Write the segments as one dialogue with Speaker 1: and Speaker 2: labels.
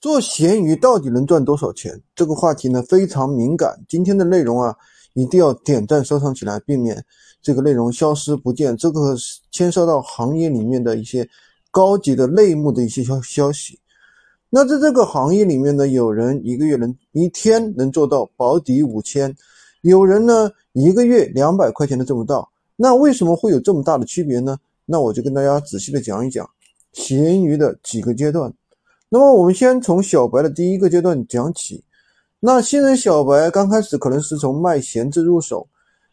Speaker 1: 做闲鱼到底能赚多少钱？这个话题呢非常敏感。今天的内容啊，一定要点赞收藏起来，避免这个内容消失不见。这个牵涉到行业里面的一些高级的内幕的一些消消息。那在这个行业里面呢，有人一个月能一天能做到保底五千，有人呢一个月两百块钱都挣不到。那为什么会有这么大的区别呢？那我就跟大家仔细的讲一讲闲鱼的几个阶段。那么我们先从小白的第一个阶段讲起。那新人小白刚开始可能是从卖闲置入手，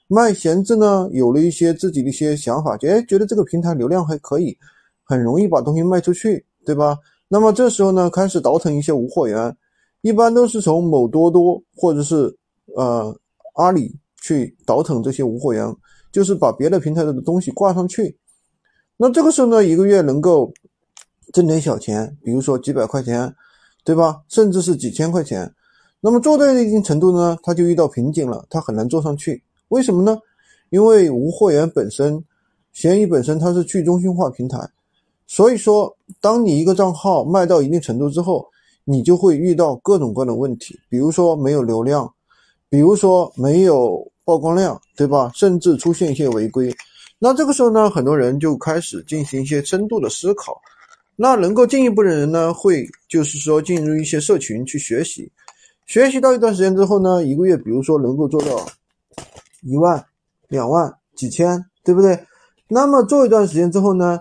Speaker 1: 卖闲置呢，有了一些自己的一些想法，觉觉得这个平台流量还可以，很容易把东西卖出去，对吧？那么这时候呢，开始倒腾一些无货源，一般都是从某多多或者是呃阿里去倒腾这些无货源，就是把别的平台的东西挂上去。那这个时候呢，一个月能够。挣点小钱，比如说几百块钱，对吧？甚至是几千块钱。那么做到一定程度呢，他就遇到瓶颈了，他很难做上去。为什么呢？因为无货源本身，闲鱼本身它是去中心化平台，所以说，当你一个账号卖到一定程度之后，你就会遇到各种各样的问题，比如说没有流量，比如说没有曝光量，对吧？甚至出现一些违规。那这个时候呢，很多人就开始进行一些深度的思考。那能够进一步的人呢，会就是说进入一些社群去学习，学习到一段时间之后呢，一个月比如说能够做到一万、两万、几千，对不对？那么做一段时间之后呢，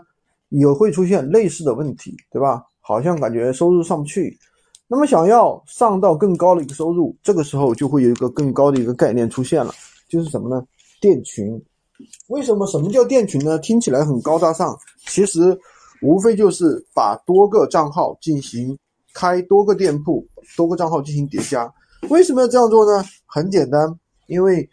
Speaker 1: 也会出现类似的问题，对吧？好像感觉收入上不去，那么想要上到更高的一个收入，这个时候就会有一个更高的一个概念出现了，就是什么呢？店群。为什么？什么叫店群呢？听起来很高大上，其实。无非就是把多个账号进行开多个店铺，多个账号进行叠加。为什么要这样做呢？很简单，因为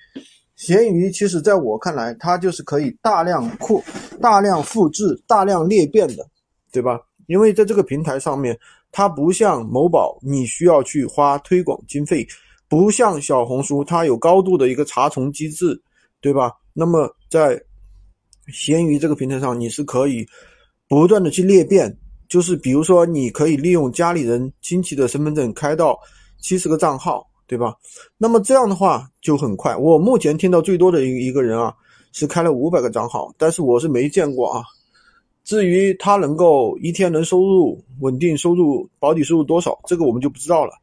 Speaker 1: 闲鱼其实在我看来，它就是可以大量扩、大量复制、大量裂变的，对吧？因为在这个平台上面，它不像某宝，你需要去花推广经费；不像小红书，它有高度的一个查重机制，对吧？那么在闲鱼这个平台上，你是可以。不断的去裂变，就是比如说，你可以利用家里人亲戚的身份证开到七十个账号，对吧？那么这样的话就很快。我目前听到最多的一一个人啊，是开了五百个账号，但是我是没见过啊。至于他能够一天能收入稳定收入保底收入多少，这个我们就不知道了。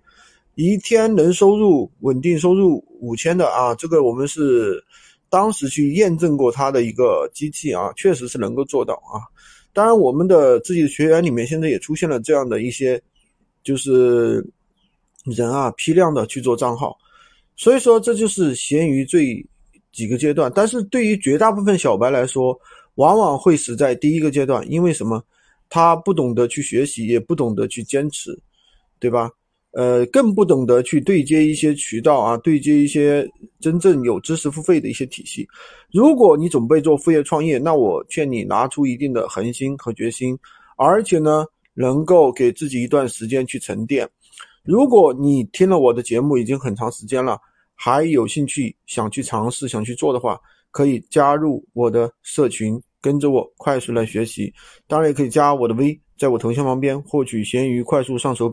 Speaker 1: 一天能收入稳定收入五千的啊，这个我们是当时去验证过他的一个机器啊，确实是能够做到啊。当然，我们的自己的学员里面现在也出现了这样的一些，就是人啊批量的去做账号，所以说这就是闲鱼最几个阶段。但是对于绝大部分小白来说，往往会死在第一个阶段，因为什么？他不懂得去学习，也不懂得去坚持，对吧？呃，更不懂得去对接一些渠道啊，对接一些真正有知识付费的一些体系。如果你准备做副业创业，那我劝你拿出一定的恒心和决心，而且呢，能够给自己一段时间去沉淀。如果你听了我的节目已经很长时间了，还有兴趣想去尝试、想去做的话，可以加入我的社群，跟着我快速来学习。当然，也可以加我的微，在我头像旁边获取闲鱼快速上手。